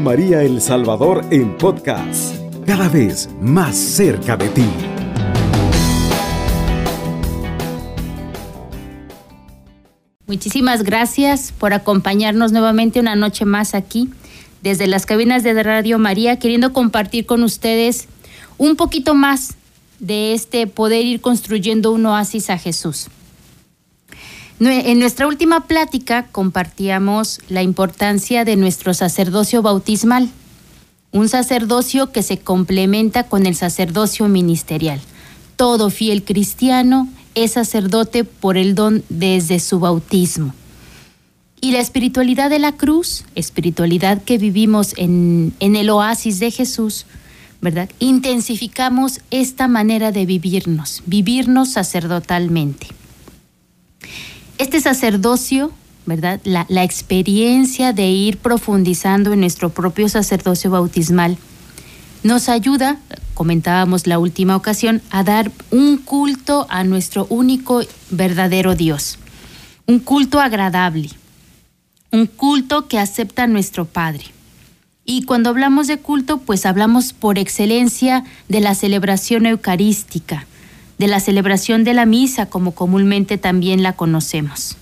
María El Salvador en podcast, cada vez más cerca de ti. Muchísimas gracias por acompañarnos nuevamente una noche más aquí desde las cabinas de Radio María, queriendo compartir con ustedes un poquito más de este poder ir construyendo un oasis a Jesús. En nuestra última plática compartíamos la importancia de nuestro sacerdocio bautismal, un sacerdocio que se complementa con el sacerdocio ministerial. Todo fiel cristiano es sacerdote por el don desde su bautismo. Y la espiritualidad de la cruz, espiritualidad que vivimos en, en el oasis de Jesús, ¿verdad? Intensificamos esta manera de vivirnos, vivirnos sacerdotalmente. Este sacerdocio, ¿verdad? La, la experiencia de ir profundizando en nuestro propio sacerdocio bautismal nos ayuda, comentábamos la última ocasión, a dar un culto a nuestro único verdadero Dios, un culto agradable, un culto que acepta nuestro Padre. Y cuando hablamos de culto, pues hablamos por excelencia de la celebración eucarística, de la celebración de la misa como comúnmente también la conocemos.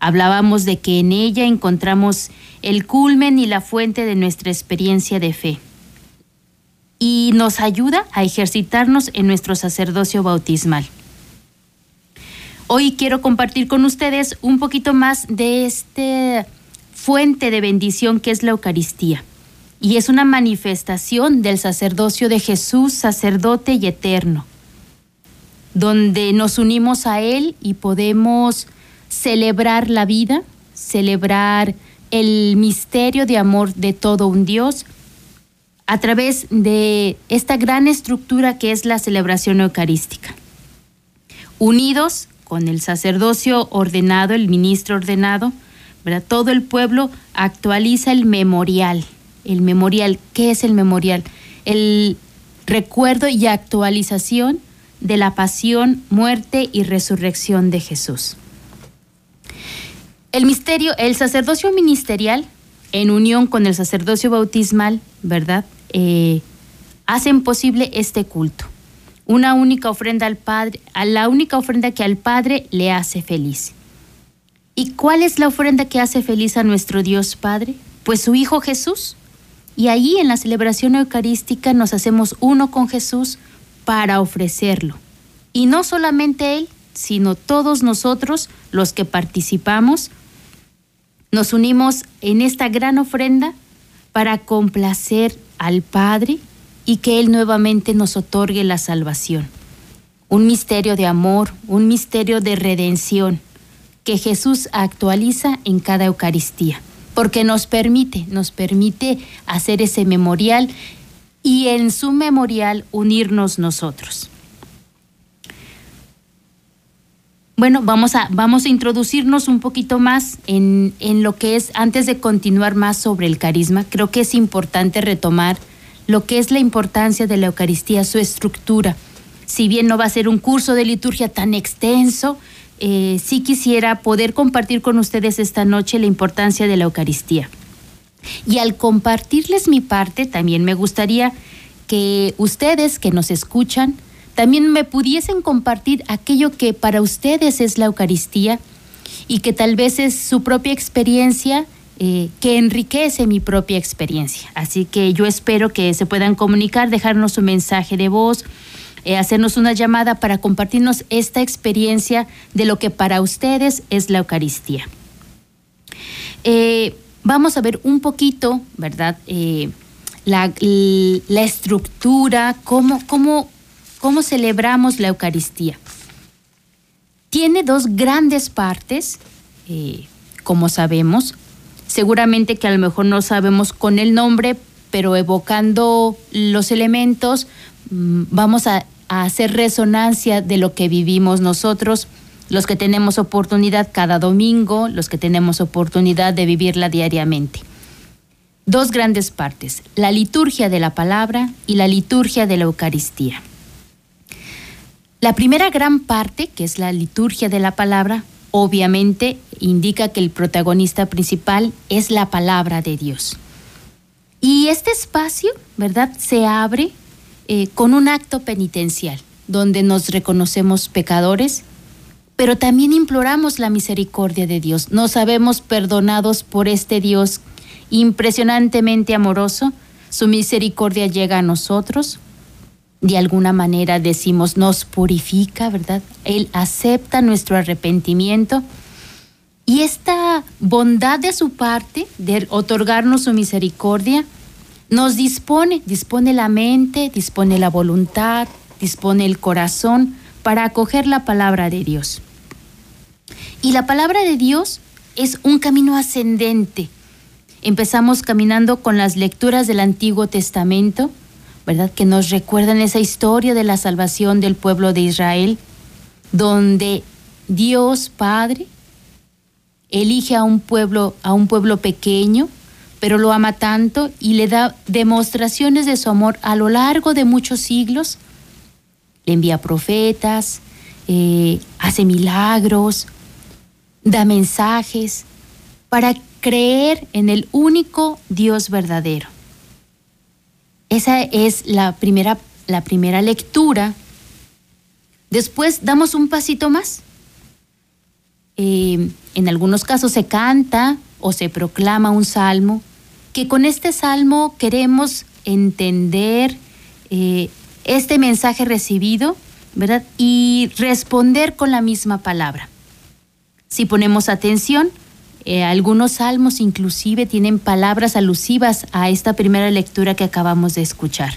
Hablábamos de que en ella encontramos el culmen y la fuente de nuestra experiencia de fe y nos ayuda a ejercitarnos en nuestro sacerdocio bautismal. Hoy quiero compartir con ustedes un poquito más de esta fuente de bendición que es la Eucaristía. Y es una manifestación del sacerdocio de Jesús, sacerdote y eterno, donde nos unimos a Él y podemos celebrar la vida, celebrar el misterio de amor de todo un Dios a través de esta gran estructura que es la celebración eucarística. Unidos con el sacerdocio ordenado, el ministro ordenado, todo el pueblo actualiza el memorial. El memorial, ¿qué es el memorial? El recuerdo y actualización de la pasión, muerte y resurrección de Jesús. El misterio, el sacerdocio ministerial, en unión con el sacerdocio bautismal, ¿verdad? Eh, hacen posible este culto. Una única ofrenda al Padre, a la única ofrenda que al Padre le hace feliz. ¿Y cuál es la ofrenda que hace feliz a nuestro Dios Padre? Pues su Hijo Jesús. Y ahí en la celebración eucarística nos hacemos uno con Jesús para ofrecerlo. Y no solamente Él, sino todos nosotros los que participamos, nos unimos en esta gran ofrenda para complacer al Padre y que Él nuevamente nos otorgue la salvación. Un misterio de amor, un misterio de redención que Jesús actualiza en cada Eucaristía, porque nos permite, nos permite hacer ese memorial y en su memorial unirnos nosotros. Bueno, vamos a, vamos a introducirnos un poquito más en, en, lo que es, antes de continuar más sobre el carisma, creo que es importante retomar lo que es la importancia de la Eucaristía, su estructura. Si bien no va a ser un curso de liturgia tan extenso, eh, sí quisiera poder compartir con ustedes esta noche la importancia de la Eucaristía. Y al compartirles mi parte, también me gustaría que ustedes que nos escuchan, también me pudiesen compartir aquello que para ustedes es la Eucaristía y que tal vez es su propia experiencia eh, que enriquece mi propia experiencia. Así que yo espero que se puedan comunicar, dejarnos un mensaje de voz, eh, hacernos una llamada para compartirnos esta experiencia de lo que para ustedes es la Eucaristía. Eh, vamos a ver un poquito, ¿verdad? La, la, estructura, cómo, cómo cómo celebramos la Eucaristía. Tiene dos grandes partes, eh, como sabemos. Seguramente que a lo mejor no sabemos con el nombre, pero evocando los elementos, mm, vamos a hacer resonancia de lo que vivimos nosotros, los que tenemos oportunidad cada domingo, los que tenemos oportunidad de vivirla diariamente. Dos grandes partes, la liturgia de la palabra y la liturgia de la Eucaristía. La primera gran parte, que es la liturgia de la palabra, obviamente indica que el protagonista principal es la palabra de Dios. Y este espacio, ¿verdad?, se abre eh, con un acto penitencial, donde nos reconocemos pecadores, pero también imploramos la misericordia de Dios. Nos sabemos perdonados por este Dios impresionantemente amoroso. Su misericordia llega a nosotros. De alguna manera decimos, nos purifica, ¿verdad? Él acepta nuestro arrepentimiento. Y esta bondad de su parte, de otorgarnos su misericordia, nos dispone, dispone la mente, dispone la voluntad, dispone el corazón para acoger la palabra de Dios. Y la palabra de Dios es un camino ascendente. Empezamos caminando con las lecturas del Antiguo Testamento, ¿verdad? Que nos recuerdan esa historia de la salvación del pueblo de Israel, donde Dios Padre elige a un pueblo, a un pueblo pequeño, pero lo ama tanto y le da demostraciones de su amor a lo largo de muchos siglos. Le envía profetas, eh, hace milagros, da mensajes para creer en el único Dios verdadero. Esa es la primera, la primera lectura. Después damos un pasito más. Eh, en algunos casos se canta o se proclama un salmo, que con este salmo queremos entender eh, este mensaje recibido, ¿verdad? Y responder con la misma palabra. Si ponemos atención, eh, algunos salmos inclusive tienen palabras alusivas a esta primera lectura que acabamos de escuchar.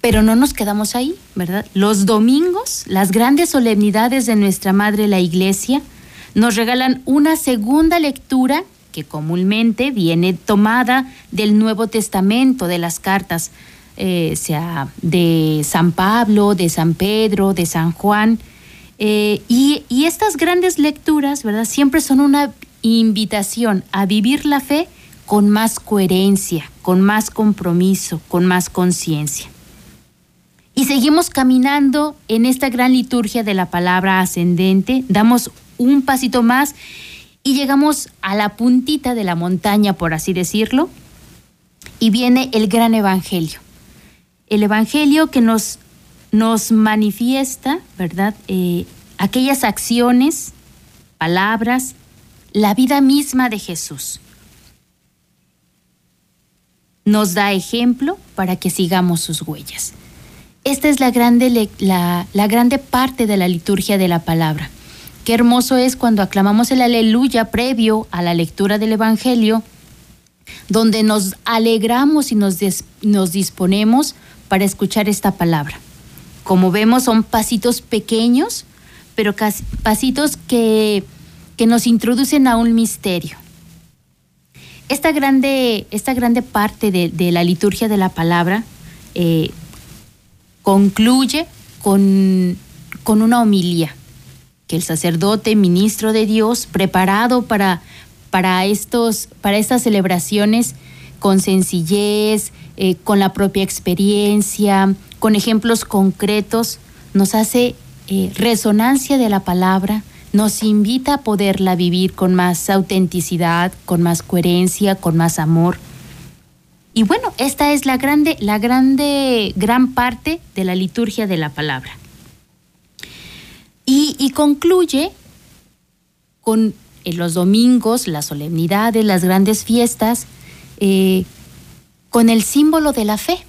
Pero no nos quedamos ahí, ¿verdad? Los domingos, las grandes solemnidades de nuestra Madre la Iglesia, nos regalan una segunda lectura que comúnmente viene tomada del Nuevo Testamento, de las cartas, eh, sea de San Pablo, de San Pedro, de San Juan, eh, y, estas grandes lecturas, ¿verdad? Siempre son una invitación a vivir la fe con más coherencia, con más compromiso, con más conciencia. Y seguimos caminando en esta gran liturgia de la palabra ascendente, damos un pasito más y llegamos a la puntita de la montaña, por así decirlo, y viene el gran evangelio. El evangelio que nos nos manifiesta, ¿verdad? Eh, aquellas acciones, palabras, la vida misma de Jesús. Nos da ejemplo para que sigamos sus huellas. Esta es la grande, la, grande parte de la liturgia de la palabra. Qué hermoso es cuando aclamamos el aleluya previo a la lectura del Evangelio, donde nos alegramos y nos, nos disponemos para escuchar esta palabra. Como vemos, son pasitos pequeños, pero pasitos que, nos introducen a un misterio. Esta grande, esta grande parte de, la liturgia de la palabra eh, concluye con, con una homilía que el sacerdote, ministro de Dios, preparado para, para, estos, para estas celebraciones con sencillez, eh, con la propia experiencia, con ejemplos concretos, nos hace eh, resonancia de la palabra, nos invita a poderla vivir con más autenticidad, con más coherencia, con más amor. Y bueno, esta es la grande, la grande, gran parte de la liturgia de la palabra. Y, concluye con los domingos, las solemnidades, las grandes fiestas, eh, con el símbolo de la fe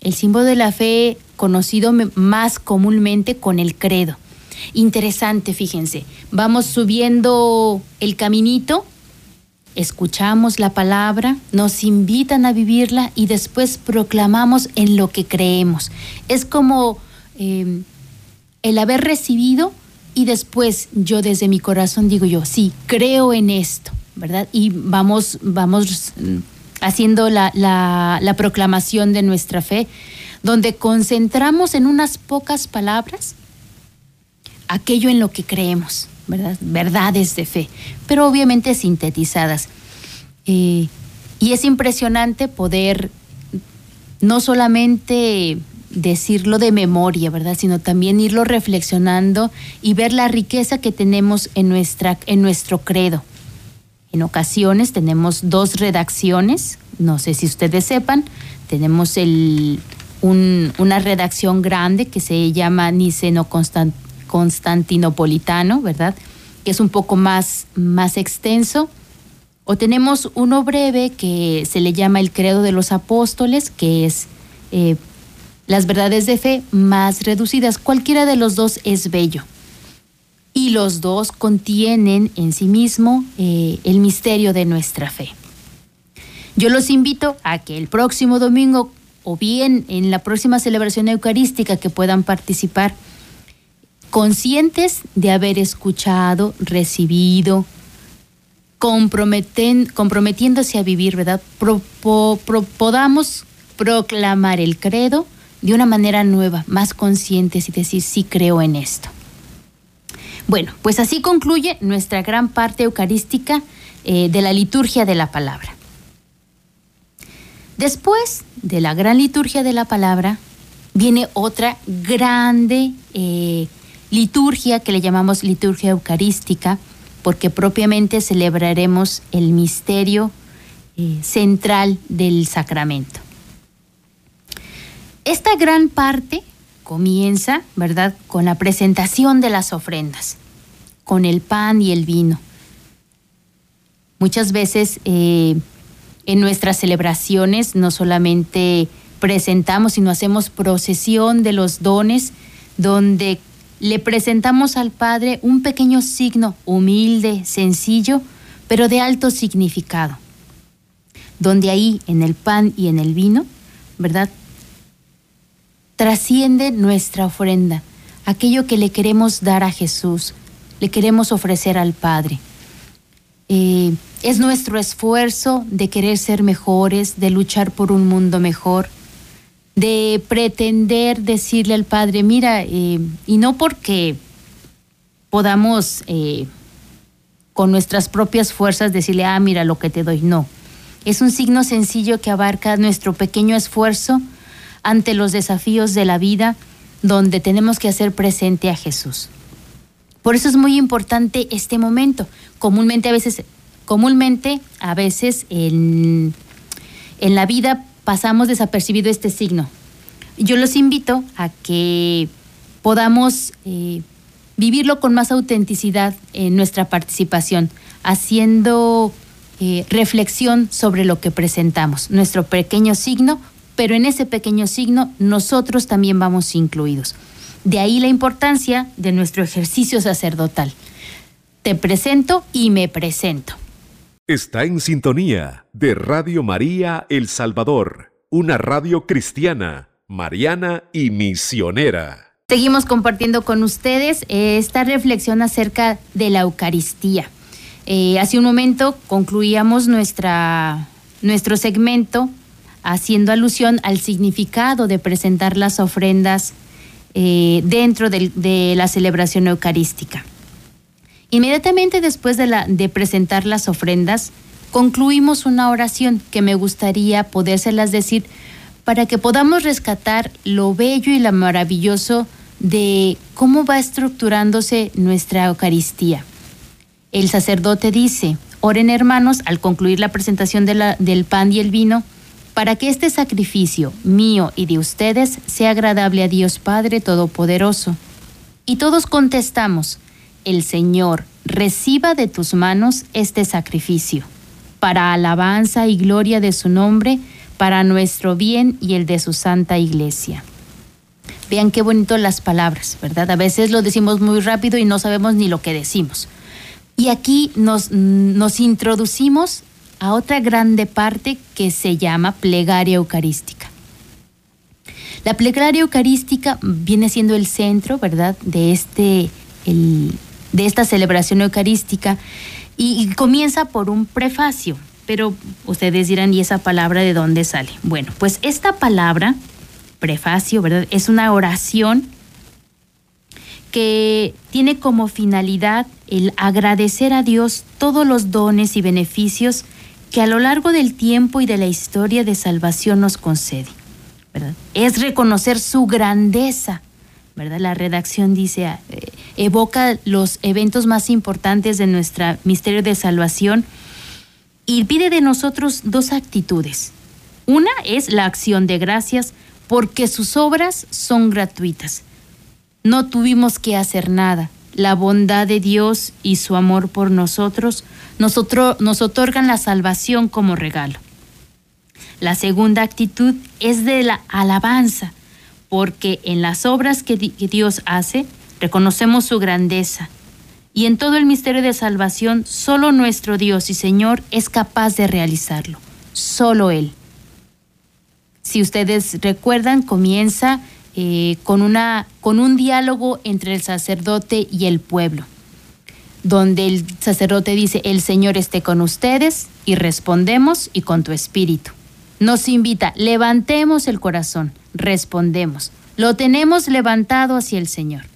el símbolo de la fe conocido más comúnmente con el credo. Interesante, fíjense, vamos subiendo el caminito, escuchamos la palabra, nos invitan a vivirla y después proclamamos en lo que creemos. Es como em, el haber recibido y después yo desde mi corazón digo yo, sí, creo en esto, ¿verdad? Y vamos, vamos haciendo la, la, proclamación de nuestra fe, donde concentramos en unas pocas palabras aquello en lo que creemos, ¿verdad? Verdades de fe, pero obviamente sintetizadas. Eh, y es impresionante poder no solamente decirlo de memoria, ¿verdad? Sino también irlo reflexionando y ver la riqueza que tenemos en, nuestra, en nuestro credo. En ocasiones tenemos dos redacciones, no sé si ustedes sepan, tenemos el, una redacción grande que se llama Niceno Constantinopolitano, ¿verdad? Que es un poco más, más extenso. O tenemos uno breve que se le llama el Credo de los Apóstoles, que es eh, las verdades de fe más reducidas. Cualquiera de los dos es bello. Y los dos contienen en sí mismo eh, el misterio de nuestra fe. Yo los invito a que el próximo domingo o bien en la próxima celebración eucarística que puedan participar, conscientes de haber escuchado, recibido, comprometiéndose a vivir, ¿verdad? podamos proclamar el credo de una manera nueva, más conscientes y decir, sí creo en esto. Bueno, pues así concluye nuestra gran parte eucarística eh, de la liturgia de la palabra. Después de la gran liturgia de la palabra, viene otra grande eh, liturgia que le llamamos liturgia eucarística, porque propiamente celebraremos el misterio eh, central del sacramento. Esta gran parte comienza, ¿verdad?, con la presentación de las ofrendas, con el pan y el vino. Muchas veces eh, en nuestras celebraciones no solamente presentamos, sino hacemos procesión de los dones, donde le presentamos al Padre un pequeño signo humilde, sencillo, pero de alto significado, donde ahí en el pan y en el vino, ¿verdad? Trasciende nuestra ofrenda, aquello que le queremos dar a Jesús, le queremos ofrecer al Padre. Eh, es nuestro esfuerzo de querer ser mejores, de luchar por un mundo mejor, de pretender decirle al Padre, mira, eh, y no porque podamos eh, con nuestras propias fuerzas decirle, ah, mira lo que te doy, no. Es un signo sencillo que abarca nuestro pequeño esfuerzo ante los desafíos de la vida donde tenemos que hacer presente a Jesús. Por eso es muy importante este momento. Comúnmente a veces, comúnmente a veces en, en la vida pasamos desapercibido este signo. Yo los invito a que podamos eh, vivirlo con más autenticidad en nuestra participación, haciendo eh, reflexión sobre lo que presentamos, nuestro pequeño signo pero en ese pequeño signo nosotros también vamos incluidos. De ahí la importancia de nuestro ejercicio sacerdotal. Te presento y me presento. Está en sintonía de Radio María El Salvador, una radio cristiana, mariana y misionera. Seguimos compartiendo con ustedes esta reflexión acerca de la Eucaristía. Eh, hace un momento concluíamos nuestra, nuestro segmento haciendo alusión al significado de presentar las ofrendas eh, dentro de, la celebración eucarística. Inmediatamente después de, presentar las ofrendas, concluimos una oración que me gustaría podérselas decir para que podamos rescatar lo bello y lo maravilloso de cómo va estructurándose nuestra Eucaristía. El sacerdote dice, oren hermanos al concluir la presentación del pan y el vino, para que este sacrificio mío y de ustedes sea agradable a Dios Padre Todopoderoso. Y todos contestamos, el Señor reciba de tus manos este sacrificio, para alabanza y gloria de su nombre, para nuestro bien y el de su santa iglesia. Vean qué bonito las palabras, ¿verdad? A veces lo decimos muy rápido y no sabemos ni lo que decimos. Y aquí nos, nos introducimos a otra grande parte que se llama plegaria eucarística. La plegaria eucarística viene siendo el centro, ¿verdad?, de, este, de esta celebración eucarística y, comienza por un prefacio. Pero ustedes dirán, ¿y esa palabra de dónde sale? Bueno, pues esta palabra, prefacio, ¿verdad?, es una oración que tiene como finalidad el agradecer a Dios todos los dones y beneficios que a lo largo del tiempo y de la historia de salvación nos concede. Es reconocer su grandeza. ¿verdad? La redacción dice, eh, evoca los eventos más importantes de nuestro misterio de salvación y pide de nosotros dos actitudes. Una es la acción de gracias porque sus obras son gratuitas. No tuvimos que hacer nada. La bondad de Dios y su amor por nosotros nos, otorgan la salvación como regalo. La segunda actitud es de la alabanza, porque en las obras que, Dios hace reconocemos su grandeza. Y en todo el misterio de salvación, solo nuestro Dios y Señor es capaz de realizarlo. Solo Él. Si ustedes recuerdan, comienza eh, con, una, con un diálogo entre el sacerdote y el pueblo, donde el sacerdote dice, el Señor esté con ustedes, y respondemos, y con tu espíritu. Nos invita, levantemos el corazón, respondemos, lo tenemos levantado hacia el Señor.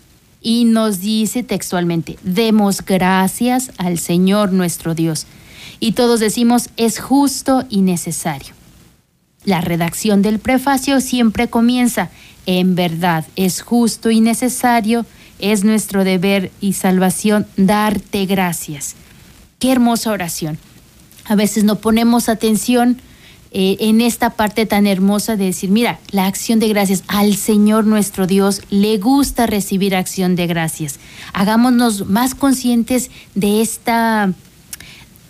Y nos dice textualmente, demos gracias al Señor nuestro Dios. Y todos decimos, es justo y necesario. La redacción del prefacio siempre comienza, en verdad, es justo y necesario, es nuestro deber y salvación darte gracias. Qué hermosa oración. A veces no ponemos atención eh, en esta parte tan hermosa de decir, mira, la acción de gracias al Señor nuestro Dios le gusta recibir acción de gracias. Hagámonos más conscientes de esta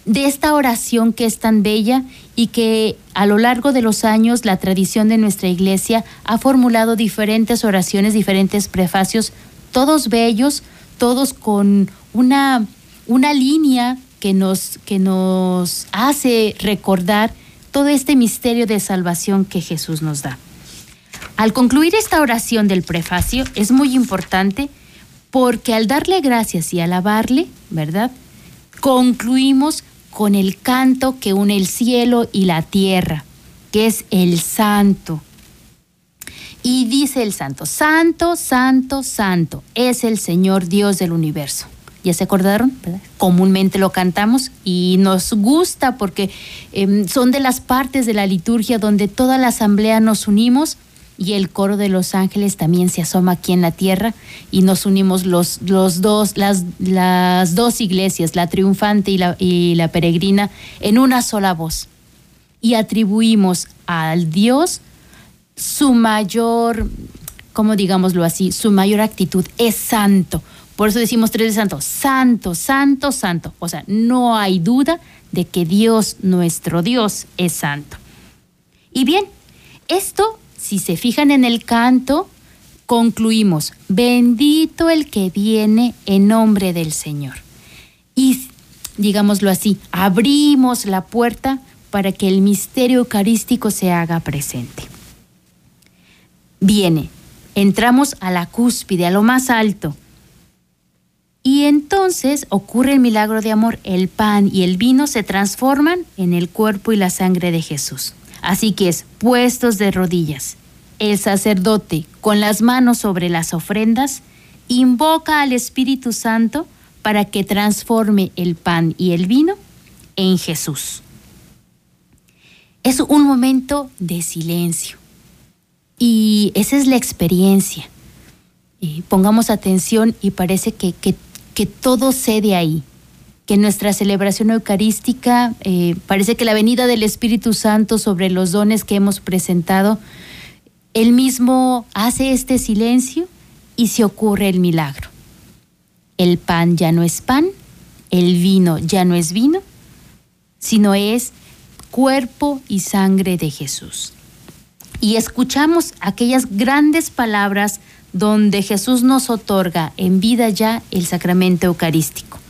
de esta oración que es tan bella y que a lo largo de los años la tradición de nuestra iglesia ha formulado diferentes oraciones, diferentes prefacios, todos bellos, todos con una, una línea que nos, que nos hace recordar todo este misterio de salvación que Jesús nos da. Al concluir esta oración del prefacio es muy importante porque al darle gracias y alabarle, ¿verdad? Concluimos con el canto que une el cielo y la tierra, que es el santo. Y dice el santo, santo, santo, santo, es el Señor Dios del universo ya se acordaron, comúnmente lo cantamos y nos gusta porque em, son de las partes de la liturgia donde toda la asamblea nos unimos y el coro de los ángeles también se asoma aquí en la tierra y nos unimos los, los dos, las, las dos iglesias, la triunfante y la, y la peregrina, en una sola voz. Y atribuimos al Dios su mayor, como digámoslo así, su mayor actitud es santo por eso decimos tres de santo, santo, santo, santo. O sea, no hay duda de que Dios, nuestro Dios, es santo. Y bien, esto, si se fijan en el canto, concluimos, bendito el que viene en nombre del Señor. Y, digámoslo así, abrimos la puerta para que el misterio eucarístico se haga presente. Viene, entramos a la cúspide, a lo más alto, y entonces ocurre el milagro de amor. El pan y el vino se transforman en el cuerpo y la sangre de Jesús. Así que es puestos de rodillas. El sacerdote, con las manos sobre las ofrendas, invoca al Espíritu Santo para que transforme el pan y el vino en Jesús. Es un momento de silencio. Y esa es la experiencia. Y pongamos atención y parece que, que que todo cede ahí, que nuestra celebración eucarística eh, parece que la venida del Espíritu Santo sobre los dones que hemos presentado, él mismo hace este silencio y se ocurre el milagro. El pan ya no es pan, el vino ya no es vino, sino es cuerpo y sangre de Jesús. Y escuchamos aquellas grandes palabras donde Jesús nos otorga en vida ya el sacramento eucarístico.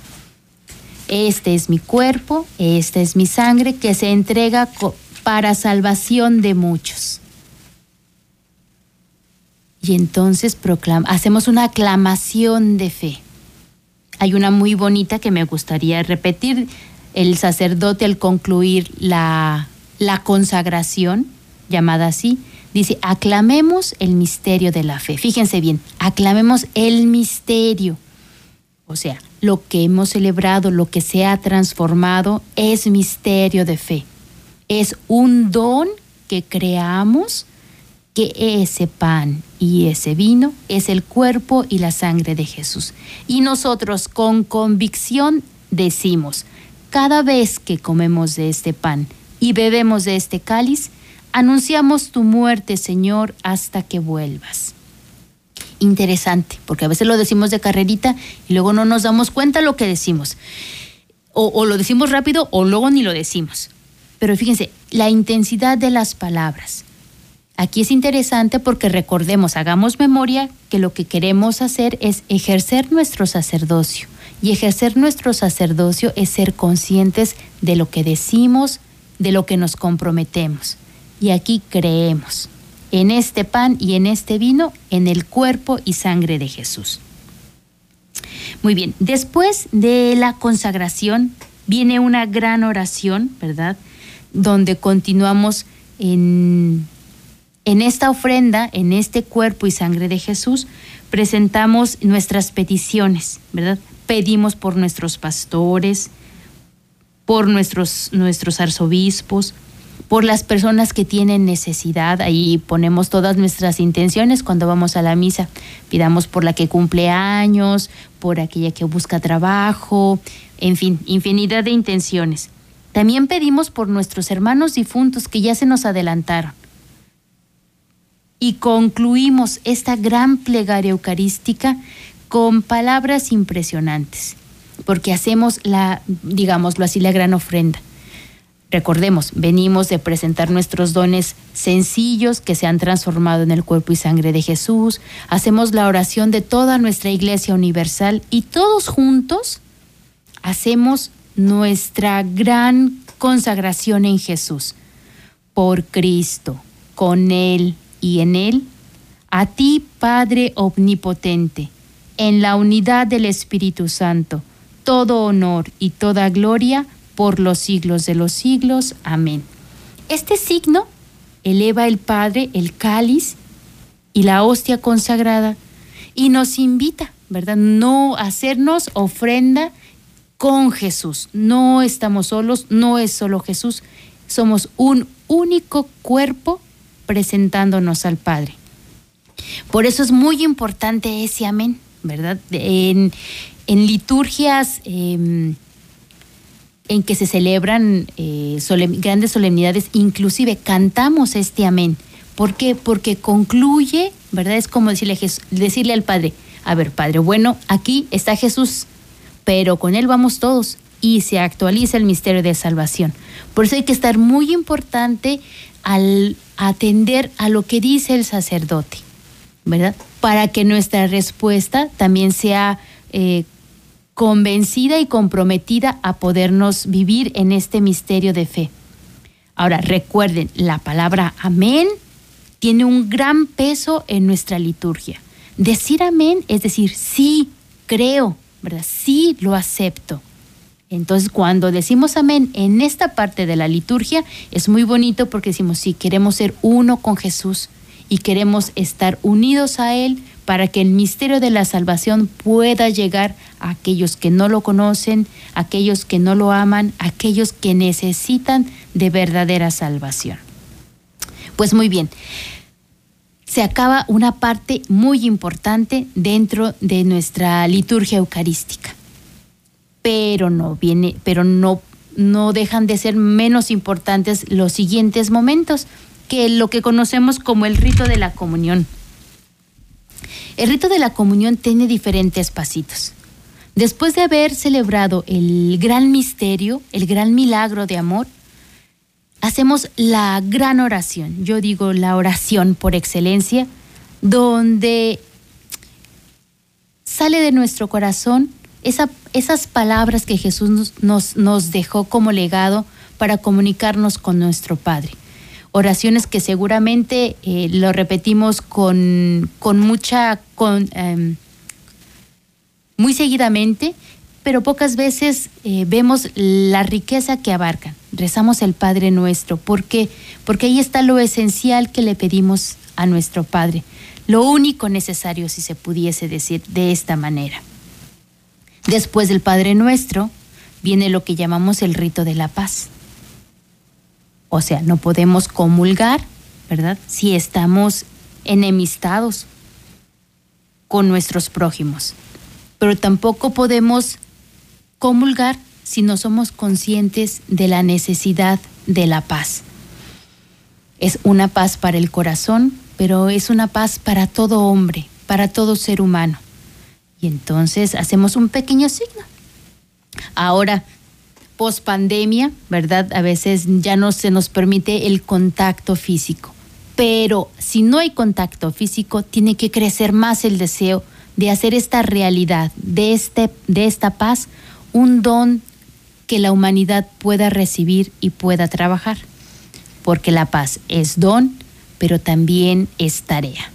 Este es mi cuerpo, esta es mi sangre que se entrega para salvación de muchos. Y entonces hacemos una aclamación de fe. Hay una muy bonita que me gustaría repetir. El sacerdote al concluir la, la consagración, llamada así, Dice, aclamemos el misterio de la fe. Fíjense bien, aclamemos el misterio. O sea, lo que hemos celebrado, lo que se ha transformado, es misterio de fe. Es un don que creamos que ese pan y ese vino es el cuerpo y la sangre de Jesús. Y nosotros con convicción decimos, cada vez que comemos de este pan y bebemos de este cáliz, anunciamos tu muerte, Señor, hasta que vuelvas. Interesante, porque a veces lo decimos de carrerita y luego no nos damos cuenta lo que decimos. O, lo decimos rápido o luego ni lo decimos. Pero fíjense, la intensidad de las palabras. Aquí es interesante porque recordemos, hagamos memoria que lo que queremos hacer es ejercer nuestro sacerdocio. Y ejercer nuestro sacerdocio es ser conscientes de lo que decimos, de lo que nos comprometemos. Y aquí creemos en este pan y en este vino, en el cuerpo y sangre de Jesús. Muy bien, después de la consagración viene una gran oración, ¿verdad? Donde continuamos en, en esta ofrenda, en este cuerpo y sangre de Jesús, presentamos nuestras peticiones, ¿verdad? pedimos por nuestros pastores, por nuestros, nuestros arzobispos, por las personas que tienen necesidad. Ahí ponemos todas nuestras intenciones cuando vamos a la misa. Pidamos por la que cumple años, por aquella que busca trabajo, en fin, infinidad de intenciones. También pedimos por nuestros hermanos difuntos que ya se nos adelantaron. Y concluimos esta gran plegaria eucarística con palabras impresionantes, porque hacemos la, digámoslo así, la gran ofrenda. Recordemos, venimos de presentar nuestros dones sencillos que se han transformado en el cuerpo y sangre de Jesús, hacemos la oración de toda nuestra iglesia universal y todos juntos hacemos nuestra gran consagración en Jesús. Por Cristo, con Él y en Él, a ti Padre Omnipotente en la unidad del Espíritu Santo, todo honor y toda gloria por los siglos de los siglos. Amén. Este signo eleva el Padre el cáliz y la hostia consagrada y nos invita, ¿verdad? No hacernos ofrenda con Jesús. No estamos solos, no es solo Jesús, somos un único cuerpo presentándonos al Padre. Por eso es muy importante ese amén. ¿verdad? En, liturgias em, en que se celebran eh, grandes solemnidades, inclusive cantamos este amén. ¿Por qué? Porque concluye, ¿verdad? Es como decirle, decirle al Padre, a ver, Padre, bueno, aquí está Jesús, pero con Él vamos todos y se actualiza el misterio de salvación. Por eso hay que estar muy importante al atender a lo que dice el sacerdote, ¿verdad? para que nuestra respuesta también sea eh, convencida y comprometida a podernos vivir en este misterio de fe. Ahora, recuerden, la palabra amén tiene un gran peso en nuestra liturgia. Decir amén es decir, sí, creo, ¿verdad? Sí, lo acepto. Entonces, cuando decimos amén en esta parte de la liturgia, es muy bonito porque decimos, sí, queremos ser uno con Jesús y queremos estar unidos a Él para que el misterio de la salvación pueda llegar a aquellos que no lo conocen, aquellos que no lo aman, aquellos que necesitan de verdadera salvación. Pues muy bien, se acaba una parte muy importante dentro de nuestra liturgia eucarística. Pero no viene, pero no no dejan de ser menos importantes los siguientes momentos que lo que conocemos como el rito de la comunión. El rito de la comunión tiene diferentes pasitos. Después de haber celebrado el gran misterio, el gran milagro de amor, hacemos la gran oración. Yo digo la oración por excelencia, donde sale de nuestro corazón esas palabras que Jesús nos, dejó como legado para comunicarnos con nuestro Padre oraciones que seguramente eh, lo repetimos con, mucha, con, em, muy seguidamente, pero pocas veces eh, vemos la riqueza que abarcan. Rezamos el Padre nuestro, ¿por qué? Porque ahí está lo esencial que le pedimos a nuestro Padre, lo único necesario si se pudiese decir de esta manera. Después del Padre nuestro viene lo que llamamos el rito de la paz. O sea, no podemos comulgar, ¿verdad? Si estamos enemistados con nuestros prójimos. Pero tampoco podemos comulgar si no somos conscientes de la necesidad de la paz. Es una paz para el corazón, pero es una paz para todo hombre, para todo ser humano. Y entonces hacemos un pequeño signo. Ahora, post pandemia, ¿verdad? A veces ya no se nos permite el contacto físico. Pero si no hay contacto físico, tiene que crecer más el deseo de hacer esta realidad, de, este, de esta paz, un don que la humanidad pueda recibir y pueda trabajar porque la paz es don, pero también es tarea.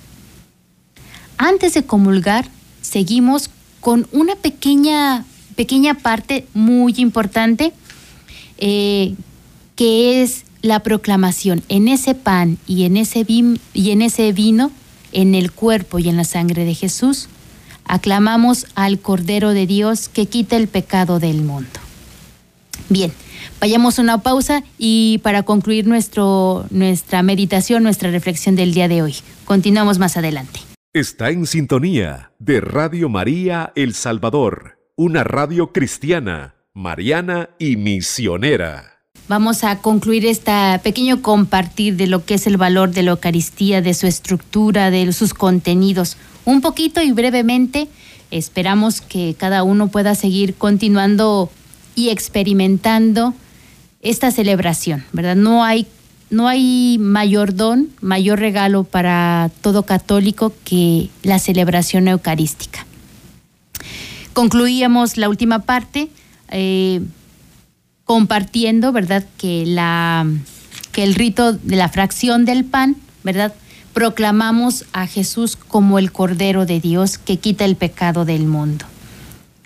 Antes de comulgar, seguimos con una pequeña, pequeña parte muy importante, eh, que es la proclamación en ese pan y en ese, y en ese vino, en el cuerpo y en la sangre de Jesús, aclamamos al Cordero de Dios que quita el pecado del mundo. Bien, Vayamos a una pausa y para concluir nuestro, nuestra meditación, nuestra reflexión del día de hoy. Continuamos más adelante. Está en sintonía de Radio María El Salvador, una radio cristiana, mariana y misionera. Vamos a concluir este pequeño compartir de lo que es el valor de la Eucaristía, de su estructura, de sus contenidos. Un poquito y brevemente, esperamos que cada uno pueda seguir continuando y experimentando esta celebración, ¿verdad? No hay, no hay mayor don, mayor regalo para todo católico que la celebración eucarística. Concluíamos la última parte eh, compartiendo, ¿verdad? Que, la, que el rito de la fracción del pan, ¿verdad? Proclamamos a Jesús como el Cordero de Dios que quita el pecado del mundo.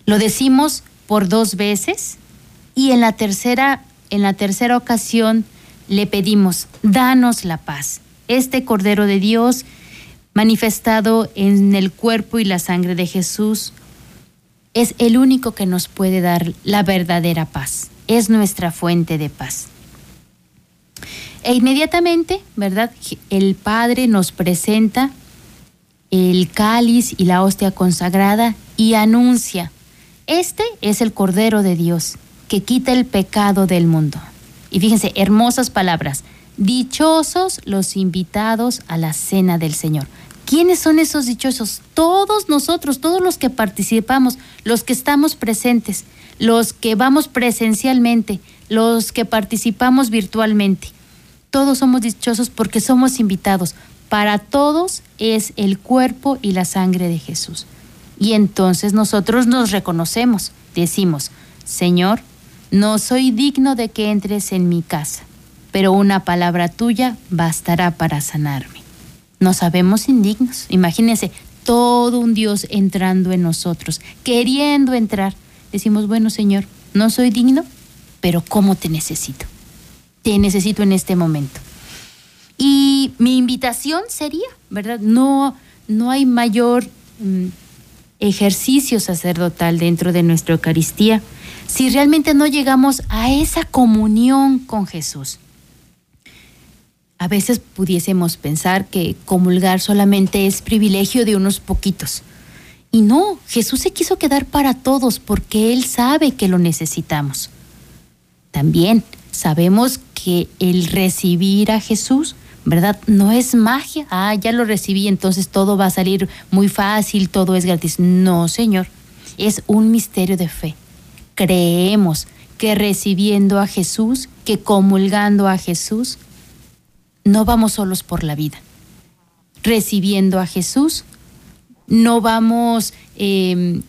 Lo decimos por dos veces y en la tercera en la tercera ocasión le pedimos, danos la paz. Este Cordero de Dios, manifestado en el cuerpo y la sangre de Jesús, es el único que nos puede dar la verdadera paz. Es nuestra fuente de paz. E inmediatamente, ¿verdad? El Padre nos presenta el cáliz y la hostia consagrada y anuncia, este es el Cordero de Dios que quita el pecado del mundo. Y fíjense, hermosas palabras. Dichosos los invitados a la cena del Señor. ¿Quiénes son esos dichosos? Todos nosotros, todos los que participamos, los que estamos presentes, los que vamos presencialmente, los que participamos virtualmente. Todos somos dichosos porque somos invitados. Para todos es el cuerpo y la sangre de Jesús. Y entonces nosotros nos reconocemos, decimos, Señor, no soy digno de que entres en mi casa, pero una palabra tuya bastará para sanarme. No sabemos indignos. Imagínense, todo un Dios entrando en nosotros, queriendo entrar. Decimos, bueno Señor, no soy digno, pero ¿cómo te necesito? Te necesito en este momento. Y mi invitación sería, ¿verdad? No, no hay mayor mm, ejercicio sacerdotal dentro de nuestra Eucaristía si realmente no llegamos a esa comunión con Jesús. A veces pudiésemos pensar que comulgar solamente es privilegio de unos poquitos. Y no, Jesús se quiso quedar para todos porque Él sabe que lo necesitamos. También sabemos que el recibir a Jesús, ¿verdad? No es magia. Ah, ya lo recibí, entonces todo va a salir muy fácil, todo es gratis. No, Señor, es un misterio de fe creemos que recibiendo a Jesús, que comulgando a Jesús, no vamos solos por la vida. Recibiendo a Jesús, no vamos, em,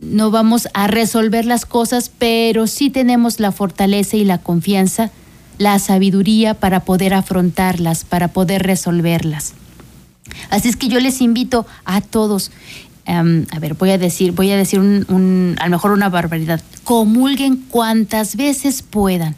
no vamos a resolver las cosas, pero sí tenemos la fortaleza y la confianza, la sabiduría para poder afrontarlas, para poder resolverlas. Así es que yo les invito a todos, Em, a ver, voy a decir, voy a decir un, a lo mejor una barbaridad. Comulguen cuantas veces puedan.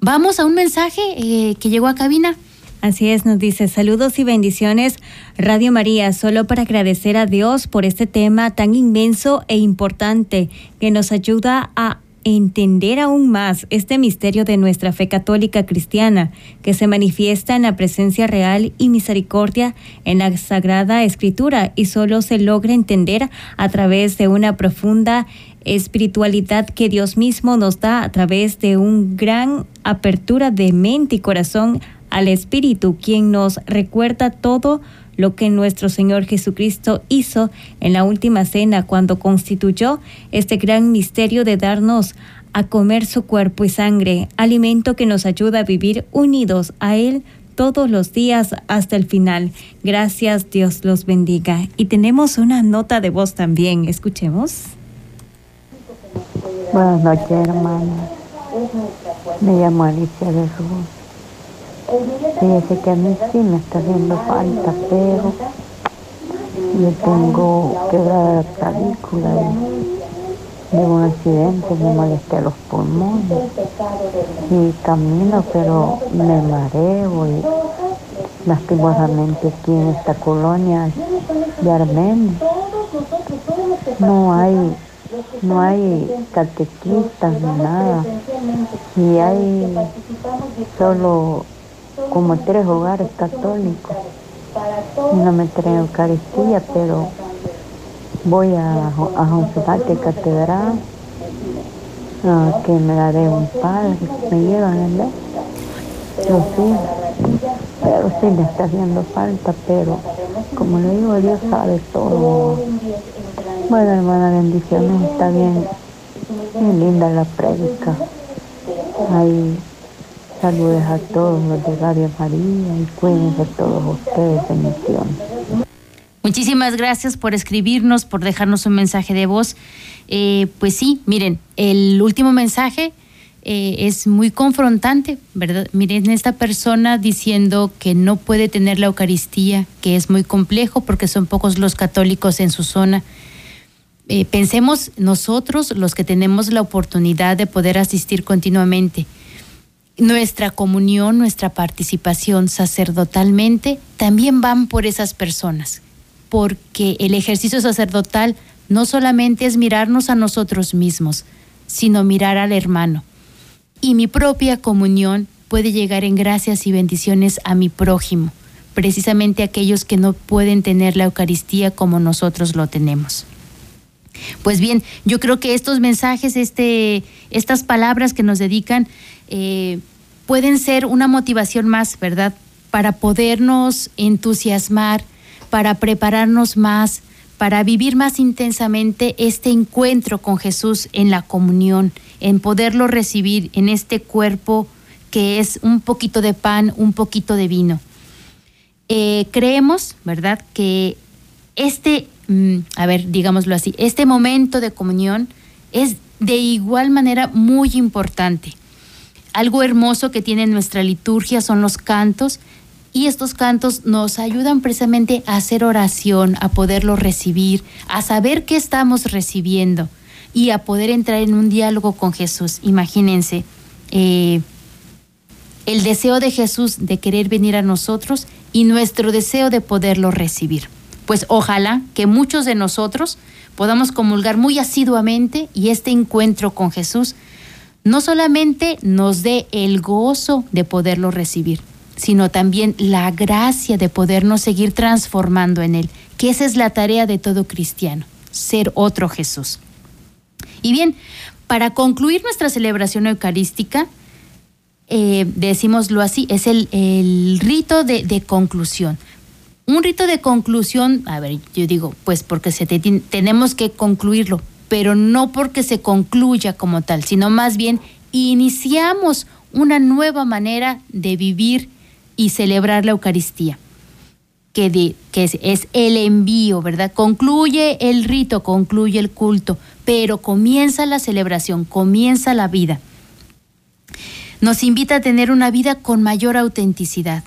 Vamos a un mensaje eh, que llegó a cabina. Así es, nos dice saludos y bendiciones Radio María, solo para agradecer a Dios por este tema tan inmenso e importante que nos ayuda a entender aún más este misterio de nuestra fe católica cristiana, que se manifiesta en la presencia real y misericordia en la Sagrada Escritura y solo se logra entender a través de una profunda espiritualidad que Dios mismo nos da a través de un gran apertura de mente y corazón al Espíritu, quien nos recuerda todo lo que nuestro Señor Jesucristo hizo en la última cena cuando constituyó este gran misterio de darnos a comer su cuerpo y sangre, alimento que nos ayuda a vivir unidos a Él todos los días hasta el final. Gracias, Dios los bendiga. Y tenemos una nota de voz también, escuchemos. Buenas noches, hermana. Me llamo Alicia de Rubén. Fíjese que a mí sí me está haciendo falta, pero yo tengo quebrada la clavícula de un accidente me molesté los pulmones y camino pero me mareo y lastimosamente aquí en esta colonia de Armenia no hay no hay catequistas ni nada y hay solo como tres hogares católicos. No me traen Eucaristía, pero voy a, a de Catedral, a que me la dé un padre, me llevan en él. Lo sí, pero sí me está haciendo falta, pero como le digo, Dios sabe todo. Bueno, hermana, bendiciones, está bien, bien linda la prédica. Ahí Saludos a todos los de Radio María y cuídense todos ustedes. Bendiciones. Muchísimas gracias por escribirnos, por dejarnos un mensaje de voz. Eh, pues sí, miren, el último mensaje eh, es muy confrontante, ¿verdad? Miren, esta persona diciendo que no puede tener la Eucaristía, que es muy complejo porque son pocos los católicos en su zona. Eh, pensemos nosotros, los que tenemos la oportunidad de poder asistir continuamente nuestra comunión, nuestra participación sacerdotalmente, también van por esas personas, porque el ejercicio sacerdotal no solamente es mirarnos a nosotros mismos, sino mirar al hermano. Y mi propia comunión puede llegar en gracias y bendiciones a mi prójimo, precisamente aquellos que no pueden tener la Eucaristía como nosotros lo tenemos. Pues bien, yo creo que estos mensajes, este, estas palabras que nos dedican, eh, pueden ser una motivación más, ¿verdad? Para podernos entusiasmar, para prepararnos más, para vivir más intensamente este encuentro con Jesús en la comunión, en poderlo recibir en este cuerpo que es un poquito de pan, un poquito de vino. Eh, creemos, ¿verdad?, que este, mm, a ver, digámoslo así, este momento de comunión es de igual manera muy importante. Algo hermoso que tiene nuestra liturgia son los cantos y estos cantos nos ayudan precisamente a hacer oración, a poderlo recibir, a saber qué estamos recibiendo y a poder entrar en un diálogo con Jesús. Imagínense, eh, el deseo de Jesús de querer venir a nosotros y nuestro deseo de poderlo recibir. Pues ojalá que muchos de nosotros podamos comulgar muy asiduamente y este encuentro con Jesús no solamente nos dé el gozo de poderlo recibir, sino también la gracia de podernos seguir transformando en Él, que esa es la tarea de todo cristiano, ser otro Jesús. Y bien, para concluir nuestra celebración eucarística, eh, decimoslo así, es el, rito de, conclusión. Un rito de conclusión, a ver, yo digo, pues porque tenemos que concluirlo, pero no porque se concluya como tal, sino más bien iniciamos una nueva manera de vivir y celebrar la Eucaristía, que, que es, es el envío, ¿verdad? Concluye el rito, concluye el culto, pero comienza la celebración, comienza la vida. Nos invita a tener una vida con mayor autenticidad.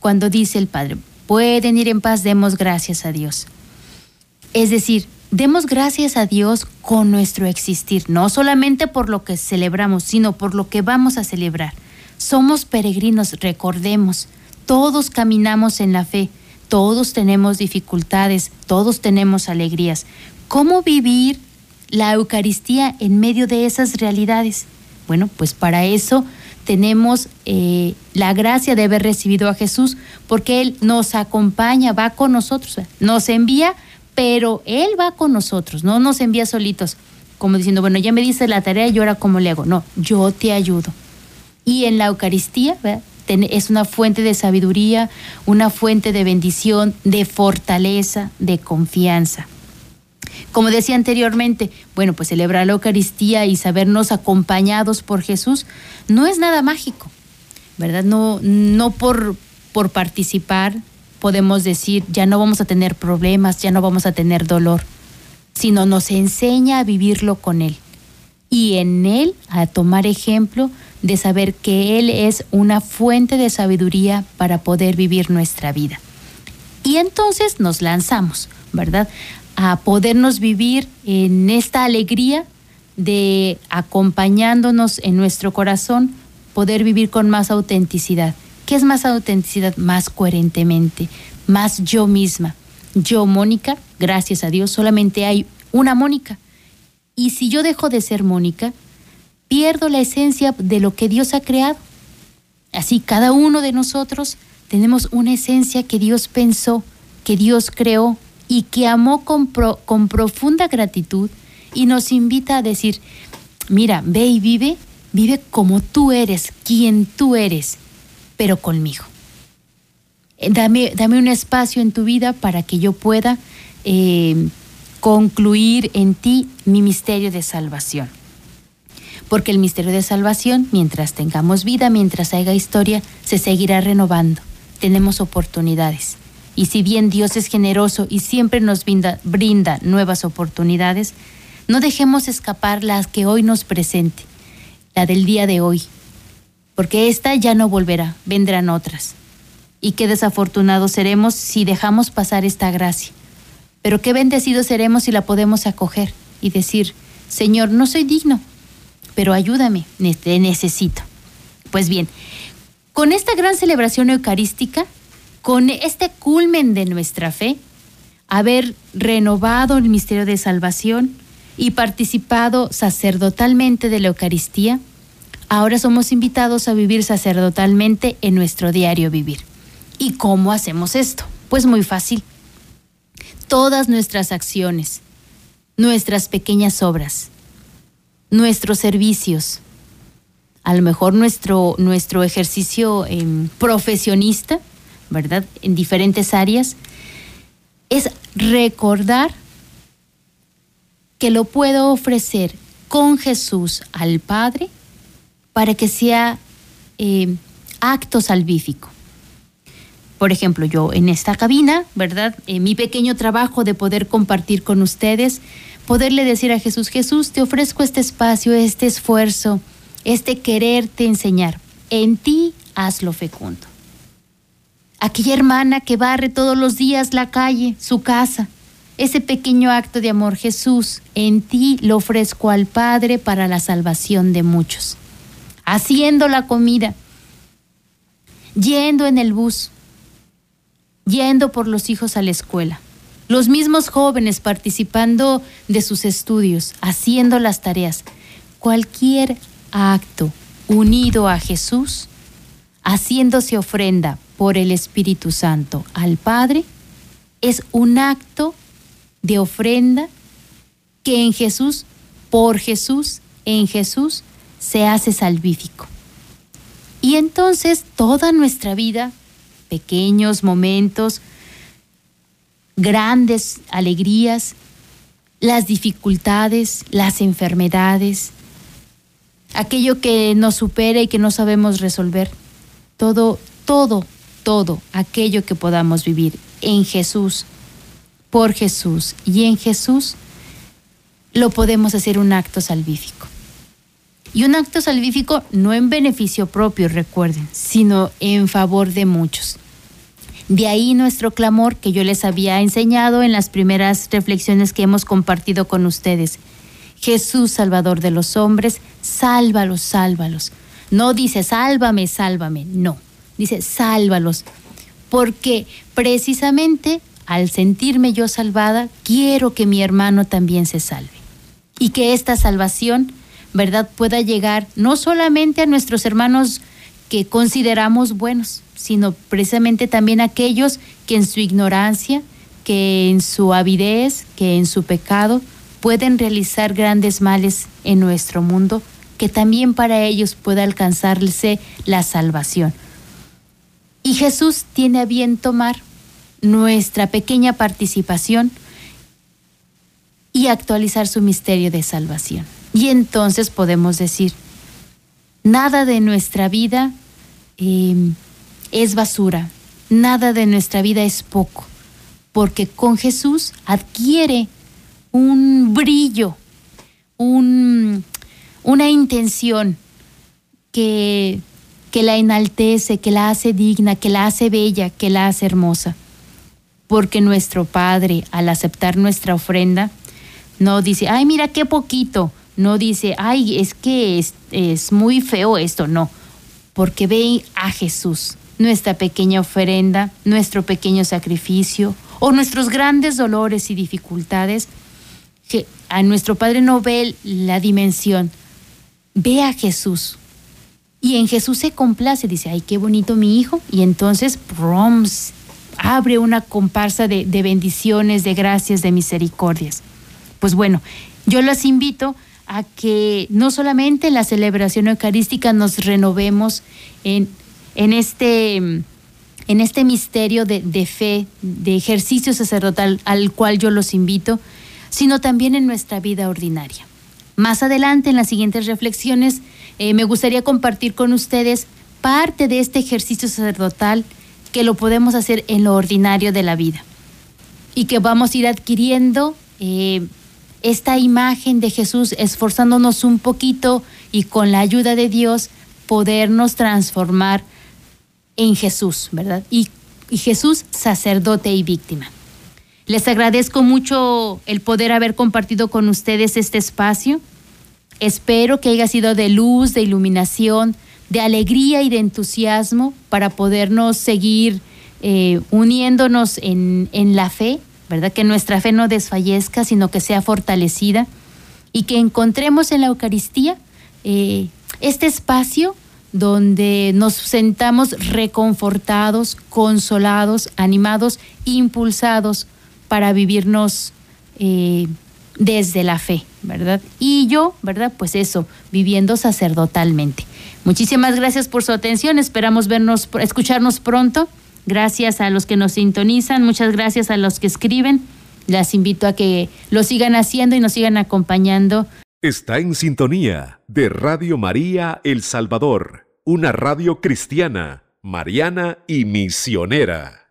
Cuando dice el Padre, pueden ir en paz, demos gracias a Dios. Es decir, demos gracias a Dios con nuestro existir, no solamente por lo que celebramos, sino por lo que vamos a celebrar. Somos peregrinos, recordemos, todos caminamos en la fe, todos tenemos dificultades, todos tenemos alegrías. ¿Cómo vivir la Eucaristía en medio de esas realidades? Bueno, pues para eso tenemos eh, la gracia de haber recibido a Jesús, porque Él nos acompaña, va con nosotros, nos envía pero Él va con nosotros, no nos envía solitos. como diciendo, bueno, ya me dices la tarea y ahora cómo le hago. No, yo te ayudo. Y en la Eucaristía es una fuente de sabiduría, una fuente de bendición, de fortaleza, de confianza. Como decía anteriormente, bueno, pues celebrar la Eucaristía y sabernos acompañados por Jesús no es nada mágico, ¿verdad? No, no por, por participar podemos decir, ya no vamos a tener problemas, ya no vamos a tener dolor, sino nos enseña a vivirlo con Él y en Él a tomar ejemplo de saber que Él es una fuente de sabiduría para poder vivir nuestra vida. Y entonces nos lanzamos, ¿verdad? A podernos vivir en esta alegría de acompañándonos en nuestro corazón, poder vivir con más autenticidad. ¿Qué es más autenticidad? Más coherentemente, más yo misma. Yo, Mónica, gracias a Dios, solamente hay una Mónica. Y si yo dejo de ser Mónica, pierdo la esencia de lo que Dios ha creado. Así, cada uno de nosotros tenemos una esencia que Dios pensó, que Dios creó, y que amó con, con profunda gratitud y nos invita a decir, mira, ve y vive, vive como tú eres, quien tú eres, pero conmigo. Eh, dame, dame un espacio en tu vida para que yo pueda eh, concluir en ti mi misterio de salvación. Porque el misterio de salvación, mientras tengamos vida, mientras haya historia, se seguirá renovando. Tenemos oportunidades. Y si bien Dios es generoso y siempre nos brinda, nuevas oportunidades, no dejemos escapar las que hoy nos presente, la del día de hoy, porque esta ya no volverá, vendrán otras. Y qué desafortunados seremos si dejamos pasar esta gracia. Pero qué bendecidos seremos si la podemos acoger y decir, Señor, no soy digno, pero ayúdame, te necesito. Pues bien, con esta gran celebración eucarística, con este culmen de nuestra fe, haber renovado el misterio de salvación y participado sacerdotalmente de la Eucaristía, ahora somos invitados a vivir sacerdotalmente en nuestro diario vivir. ¿Y cómo hacemos esto? Pues muy fácil. Todas nuestras acciones, nuestras pequeñas obras, nuestros servicios, a lo mejor nuestro, nuestro ejercicio em, profesionista, ¿verdad? En diferentes áreas, es recordar que lo puedo ofrecer con Jesús al Padre para que sea eh, acto salvífico. Por ejemplo, yo en esta cabina, ¿verdad? Mi pequeño trabajo de poder compartir con ustedes, poderle decir a Jesús, Jesús, te ofrezco este espacio, este esfuerzo, este quererte enseñar. En ti hazlo fecundo aquella hermana que barre todos los días la calle, su casa. Ese pequeño acto de amor, Jesús, en ti lo ofrezco al Padre para la salvación de muchos. Haciendo la comida, yendo en el bus, yendo por los hijos a la escuela. Los mismos jóvenes participando de sus estudios, haciendo las tareas. Cualquier acto unido a Jesús, haciéndose ofrenda por el Espíritu Santo al Padre es un acto de ofrenda que en Jesús, por Jesús, en Jesús, se hace salvífico. Y entonces toda nuestra vida, pequeños momentos, grandes alegrías, las dificultades, las enfermedades, aquello que nos supera y que no sabemos resolver, todo, todo todo aquello que podamos vivir en Jesús, por Jesús y en Jesús, lo podemos hacer un acto salvífico. Y un acto salvífico no en beneficio propio, recuerden, sino en favor de muchos. De ahí nuestro clamor que yo les había enseñado en las primeras reflexiones que hemos compartido con ustedes. Jesús, Salvador de los hombres, sálvalos, sálvalos. No dice sálvame, sálvame, no dice, sálvalos, porque precisamente al sentirme yo salvada, quiero que mi hermano también se salve. Y que esta salvación, ¿verdad?, pueda llegar no solamente a nuestros hermanos que consideramos buenos, sino precisamente también a aquellos que en su ignorancia, que en su avidez, que en su pecado, pueden realizar grandes males en nuestro mundo, que también para ellos pueda alcanzarse la salvación. Y Jesús tiene a bien tomar nuestra pequeña participación y actualizar su misterio de salvación. Y entonces podemos decir, nada de nuestra vida em, es basura, nada de nuestra vida es poco, porque con Jesús adquiere un brillo, un, una intención que, que la enaltece, que la hace digna, que la hace bella, que la hace hermosa. Porque nuestro Padre, al aceptar nuestra ofrenda, no dice, ay, mira qué poquito. No dice, ay, es que es, es muy feo esto. No, porque ve a Jesús, nuestra pequeña ofrenda, nuestro pequeño sacrificio o nuestros grandes dolores y dificultades que a nuestro Padre no ve la dimensión, ve a Jesús. Y en Jesús se complace, dice, ay, qué bonito mi hijo. Y entonces, proms, abre una comparsa de, bendiciones, de gracias, de misericordias. Pues bueno, yo los invito a que no solamente en la celebración eucarística nos renovemos en, en este en este misterio de, de, fe, de ejercicio sacerdotal al cual yo los invito, sino también en nuestra vida ordinaria. Más adelante, en las siguientes reflexiones, eh, me gustaría compartir con ustedes parte de este ejercicio sacerdotal que lo podemos hacer en lo ordinario de la vida y que vamos a ir adquiriendo eh, esta imagen de Jesús, esforzándonos un poquito y con la ayuda de Dios podernos transformar en Jesús, ¿verdad? Y, y Jesús sacerdote y víctima. Les agradezco mucho el poder haber compartido con ustedes este espacio. Espero que haya sido de luz, de iluminación, de alegría y de entusiasmo para podernos seguir eh, uniéndonos en, en la fe, ¿verdad? Que nuestra fe no desfallezca, sino que sea fortalecida y que encontremos en la Eucaristía eh, este espacio donde nos sentamos reconfortados, consolados, animados, impulsados para vivirnos eh, desde la fe, ¿verdad? Y yo, ¿verdad? Pues eso, viviendo sacerdotalmente. Muchísimas gracias por su atención, esperamos vernos, escucharnos pronto. Gracias a los que nos sintonizan, muchas gracias a los que escriben. Las invito a que lo sigan haciendo y nos sigan acompañando. Está en sintonía de Radio María El Salvador, una radio cristiana, mariana y misionera.